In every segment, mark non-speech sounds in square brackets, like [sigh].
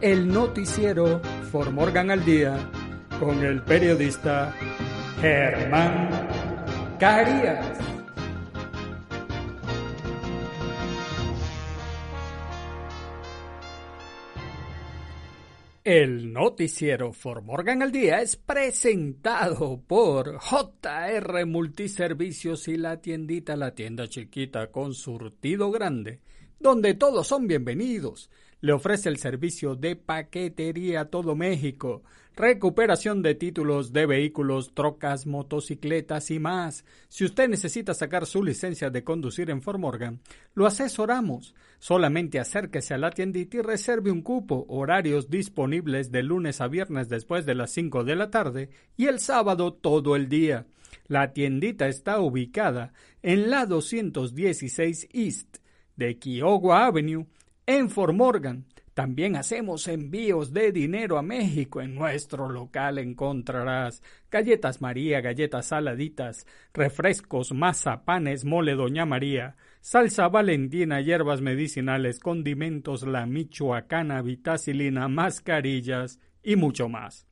el noticiero For Morgan al Día con el periodista Germán Carías. El noticiero For Morgan al Día es presentado por JR Multiservicios y la tiendita La Tienda Chiquita con surtido grande, donde todos son bienvenidos. Le ofrece el servicio de paquetería a todo México recuperación de títulos de vehículos, trocas, motocicletas y más. Si usted necesita sacar su licencia de conducir en Fort Morgan, lo asesoramos. Solamente acérquese a la tiendita y reserve un cupo. Horarios disponibles de lunes a viernes después de las 5 de la tarde y el sábado todo el día. La tiendita está ubicada en la 216 East de Kiowa Avenue en Fort Morgan. También hacemos envíos de dinero a México. En nuestro local encontrarás galletas María, galletas saladitas, refrescos, mazapanes, mole Doña María, salsa valentina, hierbas medicinales, condimentos, la michoacana, vitacilina, mascarillas y mucho más.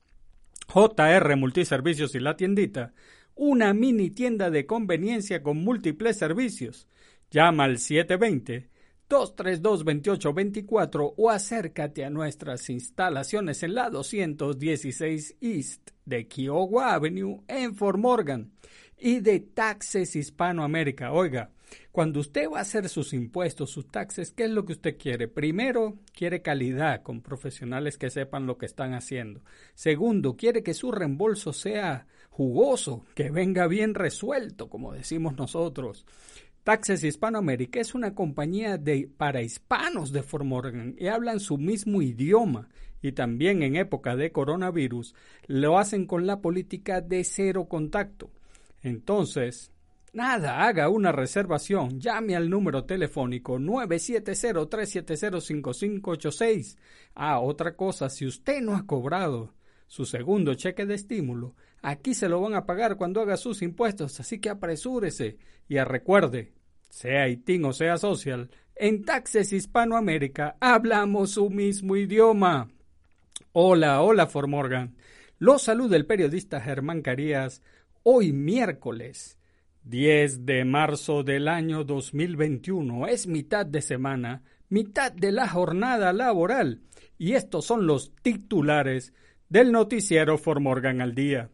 JR Multiservicios y la tiendita, una mini tienda de conveniencia con múltiples servicios. Llama al 720 232-2824 o acércate a nuestras instalaciones en la 216 East de Kiowa Avenue en Fort Morgan y de Taxes Hispanoamérica. Oiga, cuando usted va a hacer sus impuestos, sus taxes, ¿qué es lo que usted quiere? Primero, quiere calidad con profesionales que sepan lo que están haciendo. Segundo, quiere que su reembolso sea jugoso, que venga bien resuelto, como decimos nosotros. Taxes Hispanoamérica es una compañía de, para hispanos de Fort Morgan y hablan su mismo idioma y también en época de coronavirus lo hacen con la política de cero contacto. Entonces, nada, haga una reservación, llame al número telefónico 970-370-5586. Ah, otra cosa, si usted no ha cobrado su segundo cheque de estímulo, aquí se lo van a pagar cuando haga sus impuestos, así que apresúrese y recuerde, sea ITIN o sea social, en Taxes Hispanoamérica hablamos su mismo idioma. Hola, hola Formorgan. Los saluda el periodista Germán Carías hoy miércoles 10 de marzo del año 2021. Es mitad de semana, mitad de la jornada laboral y estos son los titulares del noticiero Formorgan al día.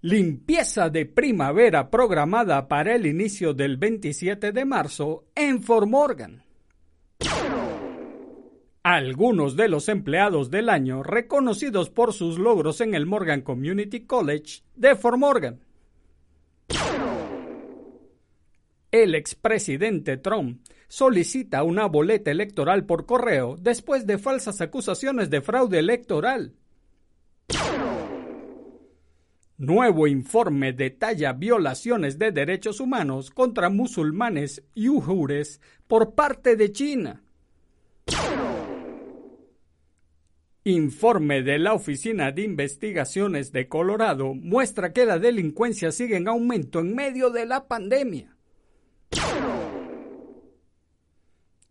Limpieza de primavera programada para el inicio del 27 de marzo en Fort Morgan. Algunos de los empleados del año reconocidos por sus logros en el Morgan Community College de Fort Morgan. El expresidente Trump solicita una boleta electoral por correo después de falsas acusaciones de fraude electoral. Nuevo informe detalla violaciones de derechos humanos contra musulmanes y ujures por parte de China. Informe de la Oficina de Investigaciones de Colorado muestra que la delincuencia sigue en aumento en medio de la pandemia.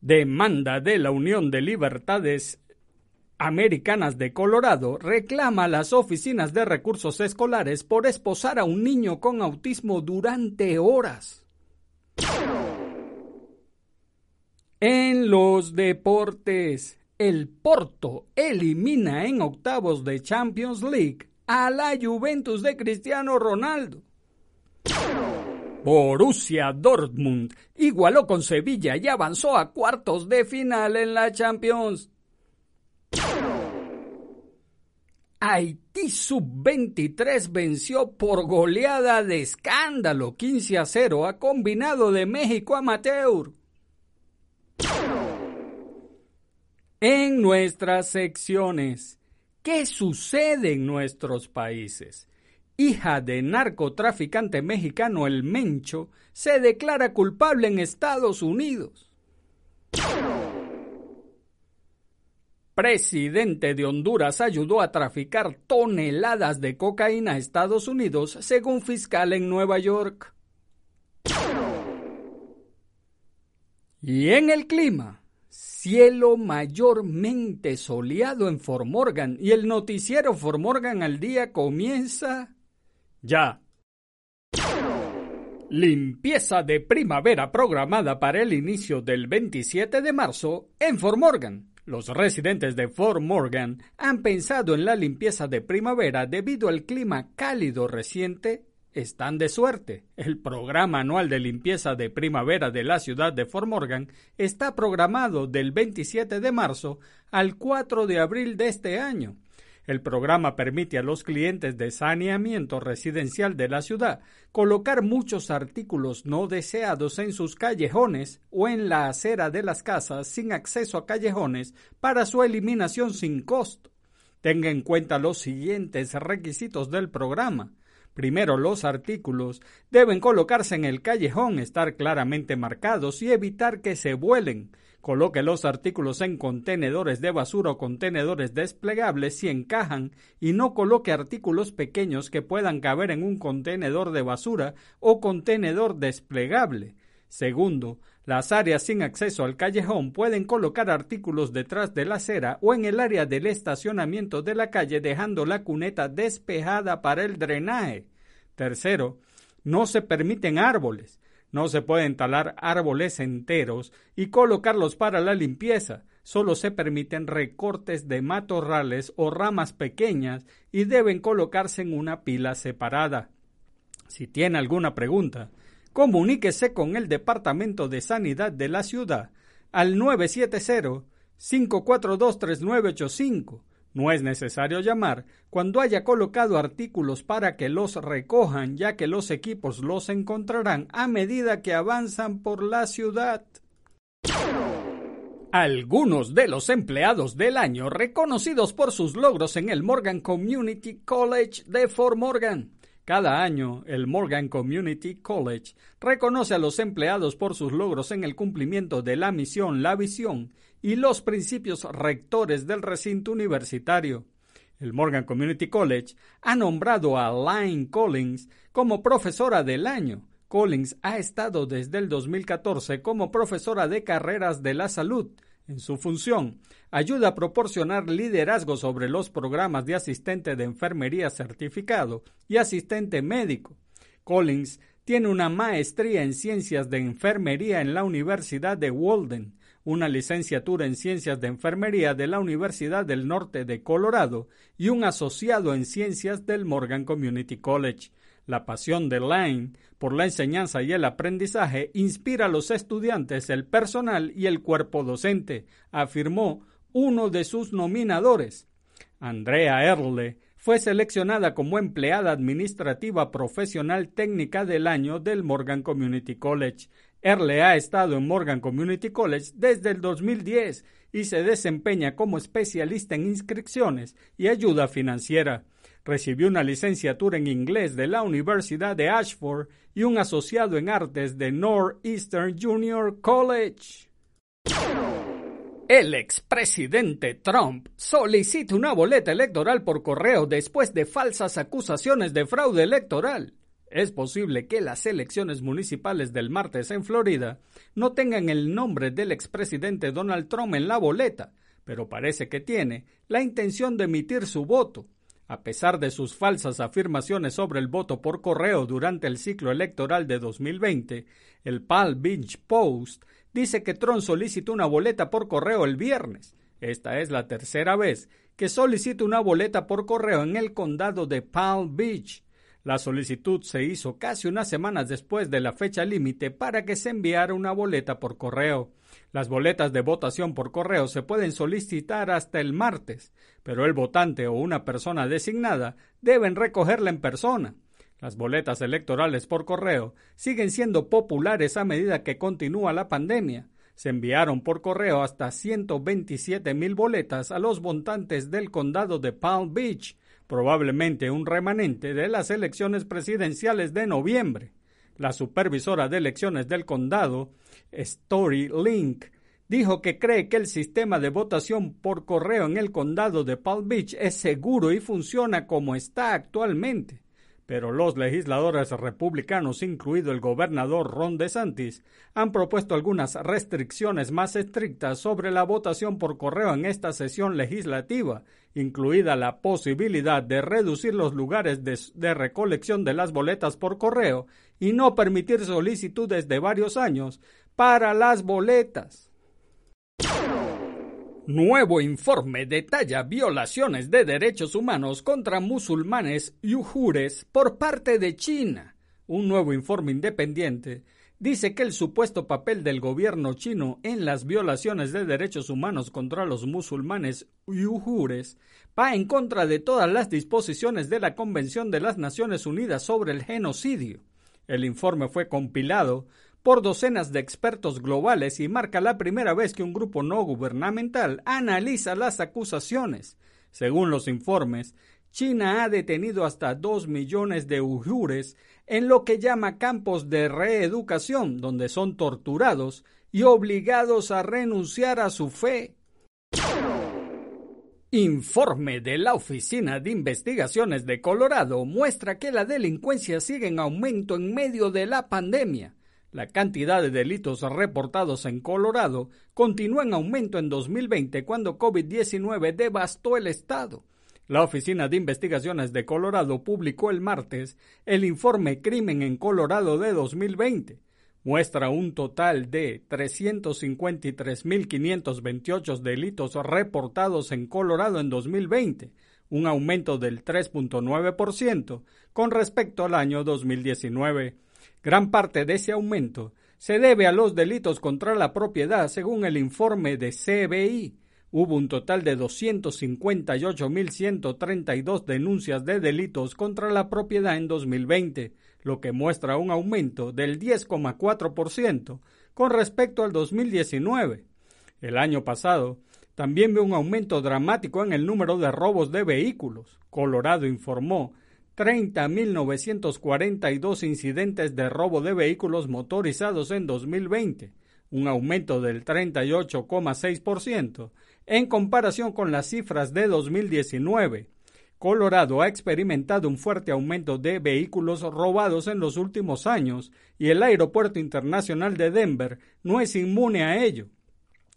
Demanda de la Unión de Libertades Americanas de Colorado reclama a las oficinas de recursos escolares por esposar a un niño con autismo durante horas. En los deportes, el Porto elimina en octavos de Champions League a la Juventus de Cristiano Ronaldo. Borussia Dortmund igualó con Sevilla y avanzó a cuartos de final en la Champions. Haití sub-23 venció por goleada de escándalo 15 a 0 a combinado de México amateur. En nuestras secciones, ¿qué sucede en nuestros países? Hija de narcotraficante mexicano El Mencho se declara culpable en Estados Unidos. Presidente de Honduras ayudó a traficar toneladas de cocaína a Estados Unidos, según fiscal en Nueva York. Y en el clima, cielo mayormente soleado en Formorgan y el noticiero Formorgan al día comienza ya. Limpieza de primavera programada para el inicio del 27 de marzo en Fort Morgan. Los residentes de Fort Morgan han pensado en la limpieza de primavera debido al clima cálido reciente. Están de suerte. El programa anual de limpieza de primavera de la ciudad de Fort Morgan está programado del 27 de marzo al 4 de abril de este año. El programa permite a los clientes de saneamiento residencial de la ciudad colocar muchos artículos no deseados en sus callejones o en la acera de las casas sin acceso a callejones para su eliminación sin costo. Tenga en cuenta los siguientes requisitos del programa. Primero, los artículos deben colocarse en el callejón, estar claramente marcados y evitar que se vuelen. Coloque los artículos en contenedores de basura o contenedores desplegables si encajan y no coloque artículos pequeños que puedan caber en un contenedor de basura o contenedor desplegable. Segundo, las áreas sin acceso al callejón pueden colocar artículos detrás de la acera o en el área del estacionamiento de la calle dejando la cuneta despejada para el drenaje. Tercero, no se permiten árboles. No se pueden talar árboles enteros y colocarlos para la limpieza. Solo se permiten recortes de matorrales o ramas pequeñas y deben colocarse en una pila separada. Si tiene alguna pregunta, comuníquese con el Departamento de Sanidad de la ciudad al 970 542 3985 no es necesario llamar cuando haya colocado artículos para que los recojan, ya que los equipos los encontrarán a medida que avanzan por la ciudad. Algunos de los empleados del año reconocidos por sus logros en el Morgan Community College de Fort Morgan. Cada año, el Morgan Community College reconoce a los empleados por sus logros en el cumplimiento de la misión, la visión y los principios rectores del recinto universitario. El Morgan Community College ha nombrado a Line Collins como profesora del año. Collins ha estado desde el 2014 como profesora de carreras de la salud. En su función, ayuda a proporcionar liderazgo sobre los programas de asistente de enfermería certificado y asistente médico. Collins tiene una maestría en ciencias de enfermería en la Universidad de Walden una licenciatura en Ciencias de Enfermería de la Universidad del Norte de Colorado y un asociado en Ciencias del Morgan Community College. La pasión de Lane por la enseñanza y el aprendizaje inspira a los estudiantes, el personal y el cuerpo docente, afirmó uno de sus nominadores. Andrea Erle fue seleccionada como empleada administrativa profesional técnica del año del Morgan Community College. Erle ha estado en Morgan Community College desde el 2010 y se desempeña como especialista en inscripciones y ayuda financiera. Recibió una licenciatura en inglés de la Universidad de Ashford y un asociado en artes de Northeastern Junior College. El expresidente Trump solicita una boleta electoral por correo después de falsas acusaciones de fraude electoral. Es posible que las elecciones municipales del martes en Florida no tengan el nombre del expresidente Donald Trump en la boleta, pero parece que tiene la intención de emitir su voto. A pesar de sus falsas afirmaciones sobre el voto por correo durante el ciclo electoral de 2020, el Palm Beach Post dice que Trump solicitó una boleta por correo el viernes. Esta es la tercera vez que solicita una boleta por correo en el condado de Palm Beach. La solicitud se hizo casi unas semanas después de la fecha límite para que se enviara una boleta por correo. Las boletas de votación por correo se pueden solicitar hasta el martes, pero el votante o una persona designada deben recogerla en persona. Las boletas electorales por correo siguen siendo populares a medida que continúa la pandemia. Se enviaron por correo hasta 127 mil boletas a los votantes del condado de Palm Beach, probablemente un remanente de las elecciones presidenciales de noviembre. La supervisora de elecciones del condado, Story Link, dijo que cree que el sistema de votación por correo en el condado de Palm Beach es seguro y funciona como está actualmente pero los legisladores republicanos, incluido el gobernador Ron DeSantis, han propuesto algunas restricciones más estrictas sobre la votación por correo en esta sesión legislativa, incluida la posibilidad de reducir los lugares de, de recolección de las boletas por correo y no permitir solicitudes de varios años para las boletas. Nuevo informe detalla violaciones de derechos humanos contra musulmanes y ujures por parte de China. Un nuevo informe independiente dice que el supuesto papel del gobierno chino en las violaciones de derechos humanos contra los musulmanes y ujures va en contra de todas las disposiciones de la Convención de las Naciones Unidas sobre el genocidio. El informe fue compilado por docenas de expertos globales y marca la primera vez que un grupo no gubernamental analiza las acusaciones. Según los informes, China ha detenido hasta dos millones de uigures en lo que llama campos de reeducación, donde son torturados y obligados a renunciar a su fe. Informe de la Oficina de Investigaciones de Colorado muestra que la delincuencia sigue en aumento en medio de la pandemia. La cantidad de delitos reportados en Colorado continúa en aumento en 2020 cuando COVID-19 devastó el estado. La Oficina de Investigaciones de Colorado publicó el martes el informe Crimen en Colorado de 2020. Muestra un total de 353.528 delitos reportados en Colorado en 2020, un aumento del 3.9% con respecto al año 2019. Gran parte de ese aumento se debe a los delitos contra la propiedad, según el informe de CBI. Hubo un total de 258.132 denuncias de delitos contra la propiedad en 2020, lo que muestra un aumento del 10,4% con respecto al 2019. El año pasado también vio un aumento dramático en el número de robos de vehículos. Colorado informó 30.942 incidentes de robo de vehículos motorizados en 2020, un aumento del 38,6% en comparación con las cifras de 2019. Colorado ha experimentado un fuerte aumento de vehículos robados en los últimos años y el Aeropuerto Internacional de Denver no es inmune a ello.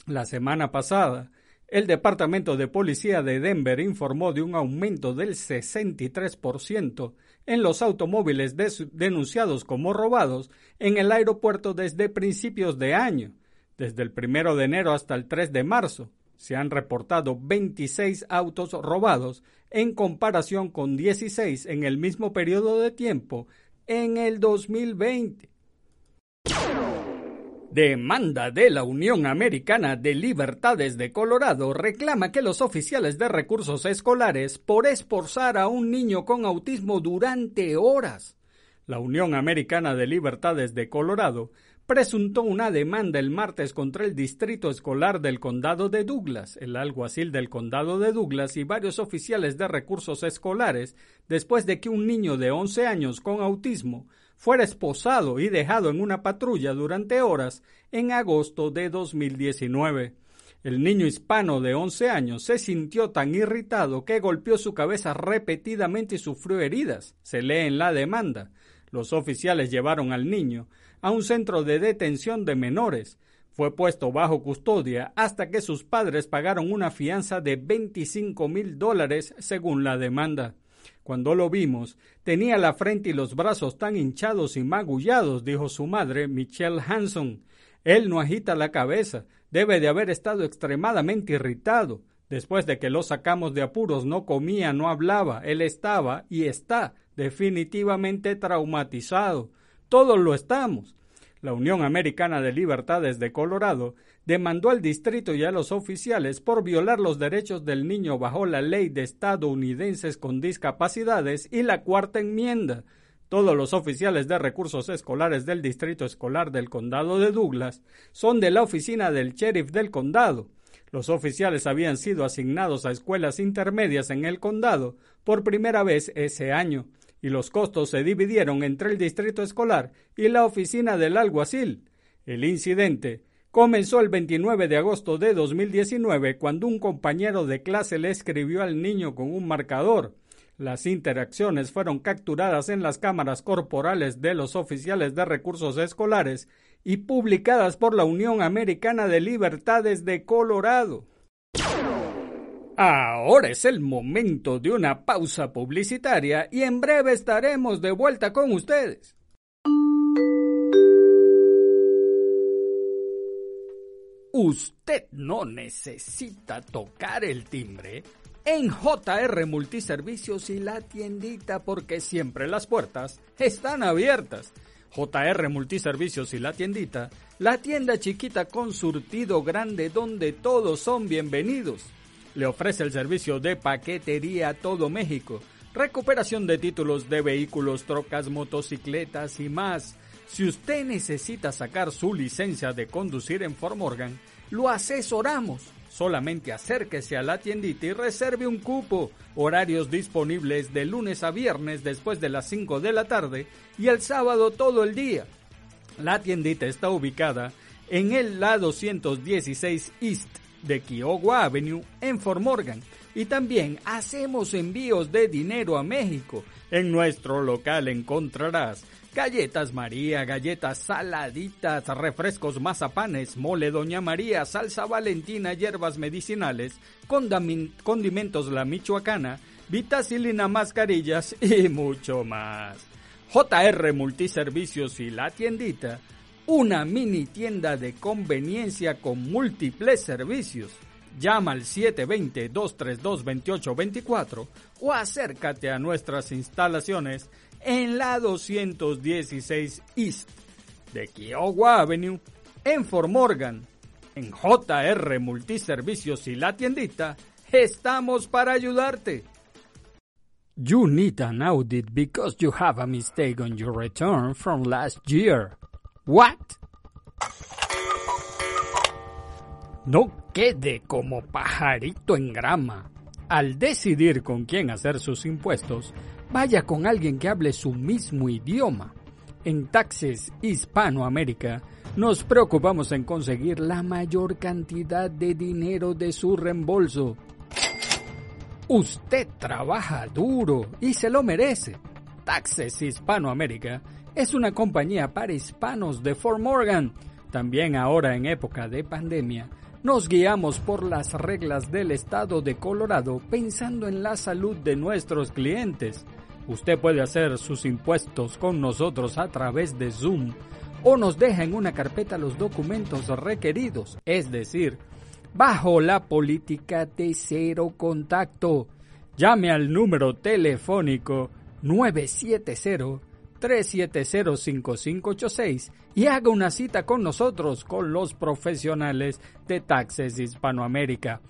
La semana pasada, el Departamento de Policía de Denver informó de un aumento del 63% en los automóviles denunciados como robados en el aeropuerto desde principios de año. Desde el 1 de enero hasta el 3 de marzo se han reportado 26 autos robados en comparación con 16 en el mismo periodo de tiempo en el 2020. Demanda de la Unión Americana de Libertades de Colorado reclama que los oficiales de recursos escolares por esforzar a un niño con autismo durante horas. La Unión Americana de Libertades de Colorado presuntó una demanda el martes contra el Distrito Escolar del Condado de Douglas, el alguacil del Condado de Douglas y varios oficiales de recursos escolares después de que un niño de 11 años con autismo fuera esposado y dejado en una patrulla durante horas en agosto de 2019. El niño hispano de 11 años se sintió tan irritado que golpeó su cabeza repetidamente y sufrió heridas. Se lee en la demanda. Los oficiales llevaron al niño a un centro de detención de menores. Fue puesto bajo custodia hasta que sus padres pagaron una fianza de 25 mil dólares según la demanda. Cuando lo vimos, tenía la frente y los brazos tan hinchados y magullados, dijo su madre, Michelle Hanson. Él no agita la cabeza, Debe de haber estado extremadamente irritado. Después de que lo sacamos de apuros, no comía, no hablaba. Él estaba y está definitivamente traumatizado. Todos lo estamos. La Unión Americana de Libertades de Colorado demandó al distrito y a los oficiales por violar los derechos del niño bajo la ley de estadounidenses con discapacidades y la cuarta enmienda. Todos los oficiales de recursos escolares del Distrito Escolar del Condado de Douglas son de la oficina del sheriff del condado. Los oficiales habían sido asignados a escuelas intermedias en el condado por primera vez ese año, y los costos se dividieron entre el distrito escolar y la oficina del alguacil. El incidente comenzó el 29 de agosto de 2019 cuando un compañero de clase le escribió al niño con un marcador las interacciones fueron capturadas en las cámaras corporales de los oficiales de recursos escolares y publicadas por la Unión Americana de Libertades de Colorado. Ahora es el momento de una pausa publicitaria y en breve estaremos de vuelta con ustedes. Usted no necesita tocar el timbre en JR Multiservicios y la tiendita porque siempre las puertas están abiertas. JR Multiservicios y la tiendita, la tienda chiquita con surtido grande donde todos son bienvenidos. Le ofrece el servicio de paquetería a todo México, recuperación de títulos de vehículos, trocas, motocicletas y más. Si usted necesita sacar su licencia de conducir en Fort Morgan, lo asesoramos Solamente acérquese a la tiendita y reserve un cupo. Horarios disponibles de lunes a viernes después de las 5 de la tarde y el sábado todo el día. La tiendita está ubicada en el la 216 East de Kiowa Avenue en Fort Morgan. Y también hacemos envíos de dinero a México. En nuestro local encontrarás Galletas María, galletas saladitas, refrescos mazapanes, mole Doña María, salsa valentina, hierbas medicinales, condimentos la michoacana, vitacilina, mascarillas [laughs] y mucho más. JR Multiservicios y la tiendita, una mini tienda de conveniencia con múltiples servicios. Llama al 720-232-2824 o acércate a nuestras instalaciones en la 216 East de Kiowa Avenue en Fort Morgan. En JR Multiservicios y la tiendita, estamos para ayudarte. You need an audit because you have a mistake on your return from last year. What? No quede como pajarito en grama. Al decidir con quién hacer sus impuestos, vaya con alguien que hable su mismo idioma. En Taxes Hispanoamérica nos preocupamos en conseguir la mayor cantidad de dinero de su reembolso. Usted trabaja duro y se lo merece. Taxes Hispanoamérica es una compañía para hispanos de Fort Morgan. También ahora en época de pandemia, nos guiamos por las reglas del estado de Colorado pensando en la salud de nuestros clientes. Usted puede hacer sus impuestos con nosotros a través de Zoom o nos deja en una carpeta los documentos requeridos, es decir, bajo la política de cero contacto. Llame al número telefónico 970 370-5586 y haga una cita con nosotros, con los profesionales de Taxes Hispanoamérica.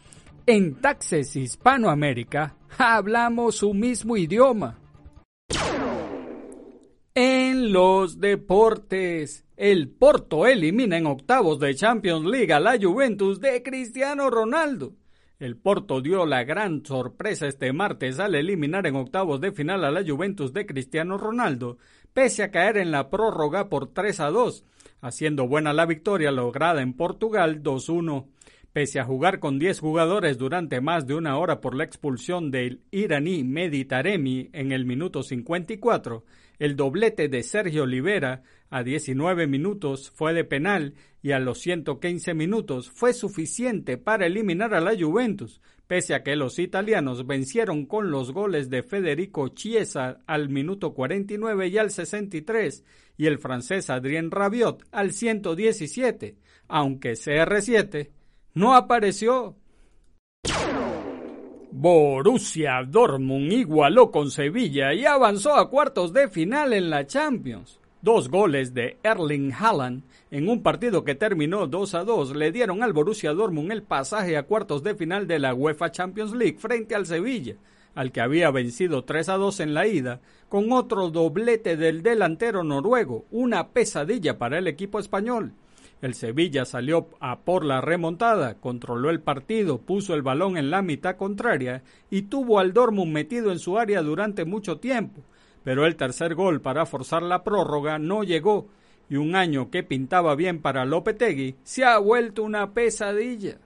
En Taxes Hispanoamérica hablamos su mismo idioma. En los deportes, el Porto elimina en octavos de Champions League a la Juventus de Cristiano Ronaldo. El Porto dio la gran sorpresa este martes al eliminar en octavos de final a la Juventus de Cristiano Ronaldo, pese a caer en la prórroga por 3 a 2, haciendo buena la victoria lograda en Portugal 2-1. Pese a jugar con 10 jugadores durante más de una hora por la expulsión del iraní Meditaremi en el minuto 54, el doblete de Sergio Olivera a 19 minutos fue de penal y a los 115 minutos fue suficiente para eliminar a la Juventus, pese a que los italianos vencieron con los goles de Federico Chiesa al minuto 49 y al 63 y el francés Adrien Rabiot al 117, aunque CR7 no apareció. Borussia Dortmund igualó con Sevilla y avanzó a cuartos de final en la Champions. Dos goles de Erling Haaland en un partido que terminó 2 a 2 le dieron al Borussia Dortmund el pasaje a cuartos de final de la UEFA Champions League frente al Sevilla, al que había vencido 3 a 2 en la ida, con otro doblete del delantero noruego, una pesadilla para el equipo español. El Sevilla salió a por la remontada, controló el partido, puso el balón en la mitad contraria y tuvo al Dortmund metido en su área durante mucho tiempo. Pero el tercer gol para forzar la prórroga no llegó y un año que pintaba bien para Lopetegui se ha vuelto una pesadilla.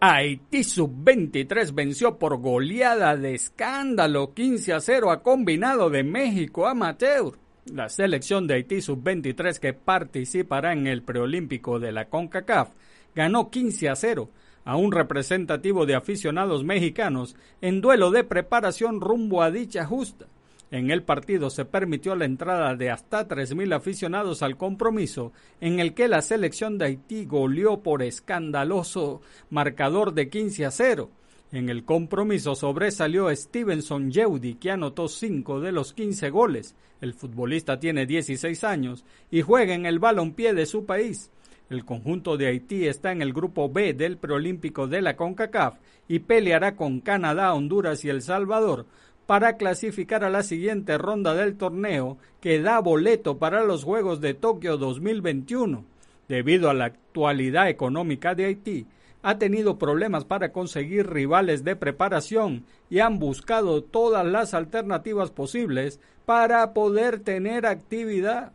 Haití sub-23 venció por goleada de escándalo 15 a 0 a combinado de México amateur. La selección de Haití sub-23 que participará en el preolímpico de la CONCACAF ganó 15 a 0 a un representativo de aficionados mexicanos en duelo de preparación rumbo a dicha justa. En el partido se permitió la entrada de hasta 3.000 aficionados al compromiso, en el que la selección de Haití goleó por escandaloso marcador de 15 a 0. En el compromiso sobresalió Stevenson Yeudi, que anotó 5 de los 15 goles. El futbolista tiene 16 años y juega en el balompié de su país. El conjunto de Haití está en el grupo B del preolímpico de la CONCACAF y peleará con Canadá, Honduras y El Salvador para clasificar a la siguiente ronda del torneo que da boleto para los Juegos de Tokio 2021. Debido a la actualidad económica de Haití, ha tenido problemas para conseguir rivales de preparación y han buscado todas las alternativas posibles para poder tener actividad.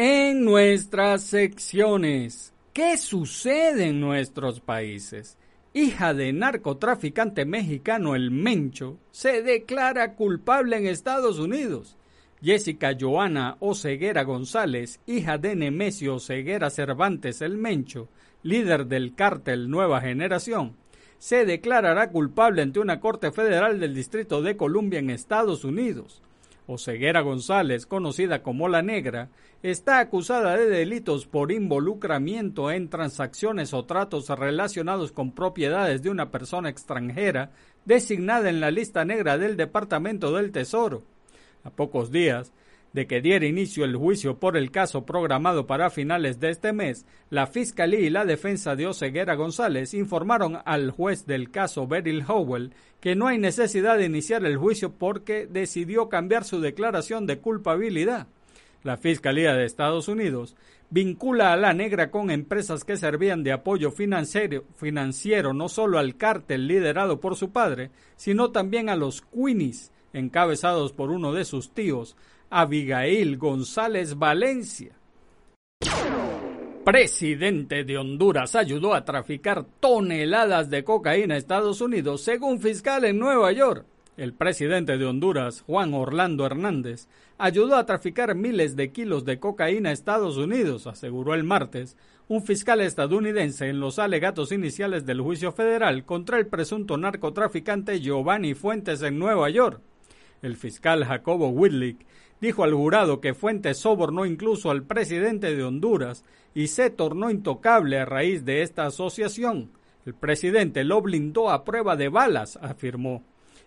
En nuestras secciones, ¿qué sucede en nuestros países? Hija de narcotraficante mexicano El Mencho se declara culpable en Estados Unidos. Jessica Joana Oceguera González, hija de Nemesio Oceguera Cervantes El Mencho, líder del cártel Nueva Generación, se declarará culpable ante una corte federal del Distrito de Columbia en Estados Unidos. Oceguera González, conocida como La Negra, está acusada de delitos por involucramiento en transacciones o tratos relacionados con propiedades de una persona extranjera designada en la lista negra del Departamento del Tesoro. A pocos días de que diera inicio el juicio por el caso programado para finales de este mes, la Fiscalía y la defensa de Oseguera González informaron al juez del caso Beryl Howell que no hay necesidad de iniciar el juicio porque decidió cambiar su declaración de culpabilidad. La Fiscalía de Estados Unidos vincula a la negra con empresas que servían de apoyo financiero, no solo al cártel liderado por su padre, sino también a los Queenies, encabezados por uno de sus tíos, Abigail González Valencia. Presidente de Honduras ayudó a traficar toneladas de cocaína a Estados Unidos, según fiscal en Nueva York. El presidente de Honduras, Juan Orlando Hernández, ayudó a traficar miles de kilos de cocaína a Estados Unidos, aseguró el martes un fiscal estadounidense en los alegatos iniciales del juicio federal contra el presunto narcotraficante Giovanni Fuentes en Nueva York. El fiscal Jacobo Whitlick dijo al jurado que Fuentes sobornó incluso al presidente de Honduras y se tornó intocable a raíz de esta asociación. El presidente lo blindó a prueba de balas, afirmó.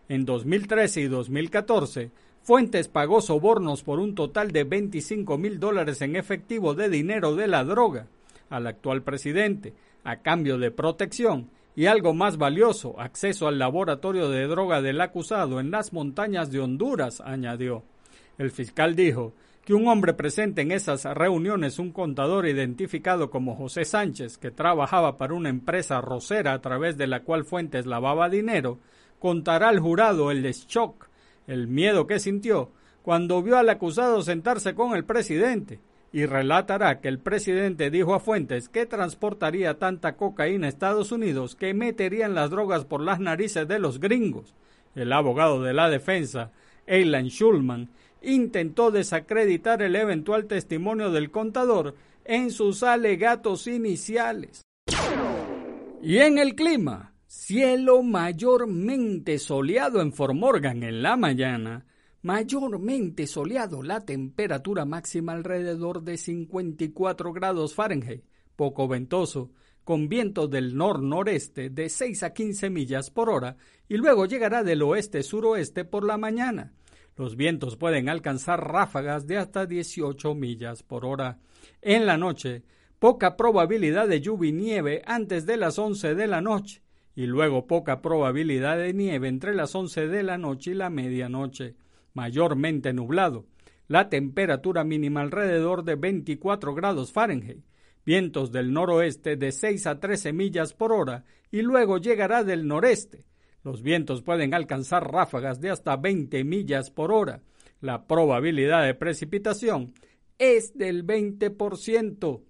En 2013 y 2014, Fuentes pagó sobornos por un total de 25 mil dólares en efectivo de dinero de la droga al actual presidente, a cambio de protección y algo más valioso, acceso al laboratorio de droga del acusado en las montañas de Honduras, añadió. El fiscal dijo que un hombre presente en esas reuniones, un contador identificado como José Sánchez, que trabajaba para una empresa rosera a través de la cual Fuentes lavaba dinero, contará al jurado el shock, el miedo que sintió cuando vio al acusado sentarse con el presidente. Y relatará que el presidente dijo a Fuentes que transportaría tanta cocaína a Estados Unidos que meterían las drogas por las narices de los gringos. El abogado de la defensa, Eilan Schulman, intentó desacreditar el eventual testimonio del contador en sus alegatos iniciales. Y en el clima, cielo mayormente soleado en Formorgan en la mañana, mayormente soleado, la temperatura máxima alrededor de 54 grados Fahrenheit, poco ventoso, con vientos del nor-noreste de 6 a 15 millas por hora y luego llegará del oeste-suroeste por la mañana. Los vientos pueden alcanzar ráfagas de hasta 18 millas por hora. En la noche, poca probabilidad de lluvia y nieve antes de las 11 de la noche y luego poca probabilidad de nieve entre las 11 de la noche y la medianoche mayormente nublado. La temperatura mínima alrededor de 24 grados Fahrenheit. Vientos del noroeste de 6 a 13 millas por hora y luego llegará del noreste. Los vientos pueden alcanzar ráfagas de hasta 20 millas por hora. La probabilidad de precipitación es del 20%.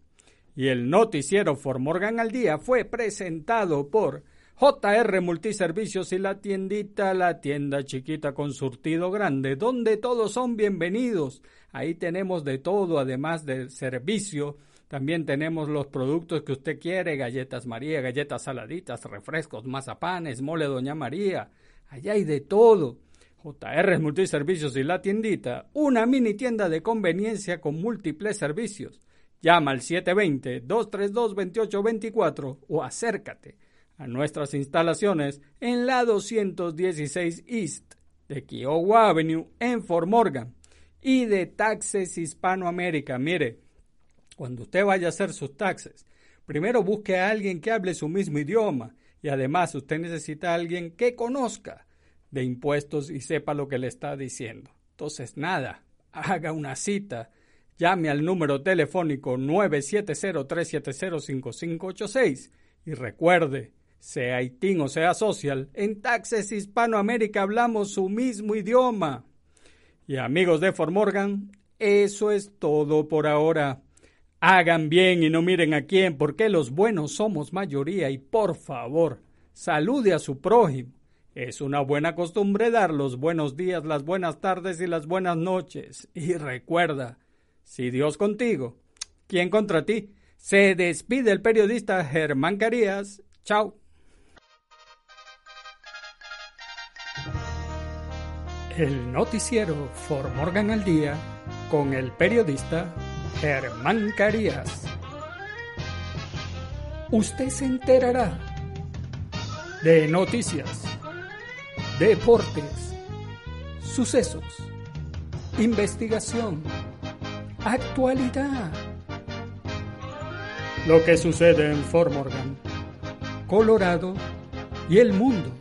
Y el noticiero Formorgan al día fue presentado por JR Multiservicios y la tiendita, la tienda chiquita con surtido grande, donde todos son bienvenidos. Ahí tenemos de todo, además del servicio. También tenemos los productos que usted quiere, galletas María, galletas saladitas, refrescos, mazapanes, mole Doña María. Allá hay de todo. JR Multiservicios y la tiendita, una mini tienda de conveniencia con múltiples servicios. Llama al 720-232-2824 o acércate a nuestras instalaciones en la 216 East de Kiowa Avenue en Fort Morgan y de Taxes Hispanoamérica. Mire, cuando usted vaya a hacer sus taxes, primero busque a alguien que hable su mismo idioma y además usted necesita a alguien que conozca de impuestos y sepa lo que le está diciendo. Entonces, nada, haga una cita, llame al número telefónico 970-370-5586 y recuerde, sea ITIN o sea social, en Taxes Hispanoamérica hablamos su mismo idioma. Y amigos de Formorgan, eso es todo por ahora. Hagan bien y no miren a quién, porque los buenos somos mayoría y por favor, salude a su prójimo. Es una buena costumbre dar los buenos días, las buenas tardes y las buenas noches. Y recuerda, si Dios contigo, ¿quién contra ti? Se despide el periodista Germán Carías. Chao. El noticiero For Morgan al Día con el periodista Germán Carías. Usted se enterará de noticias, deportes, sucesos, investigación, actualidad. Lo que sucede en Fort Morgan, Colorado y el mundo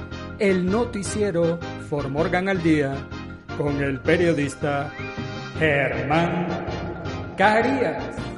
el noticiero For Morgan al Día con el periodista Germán Carías.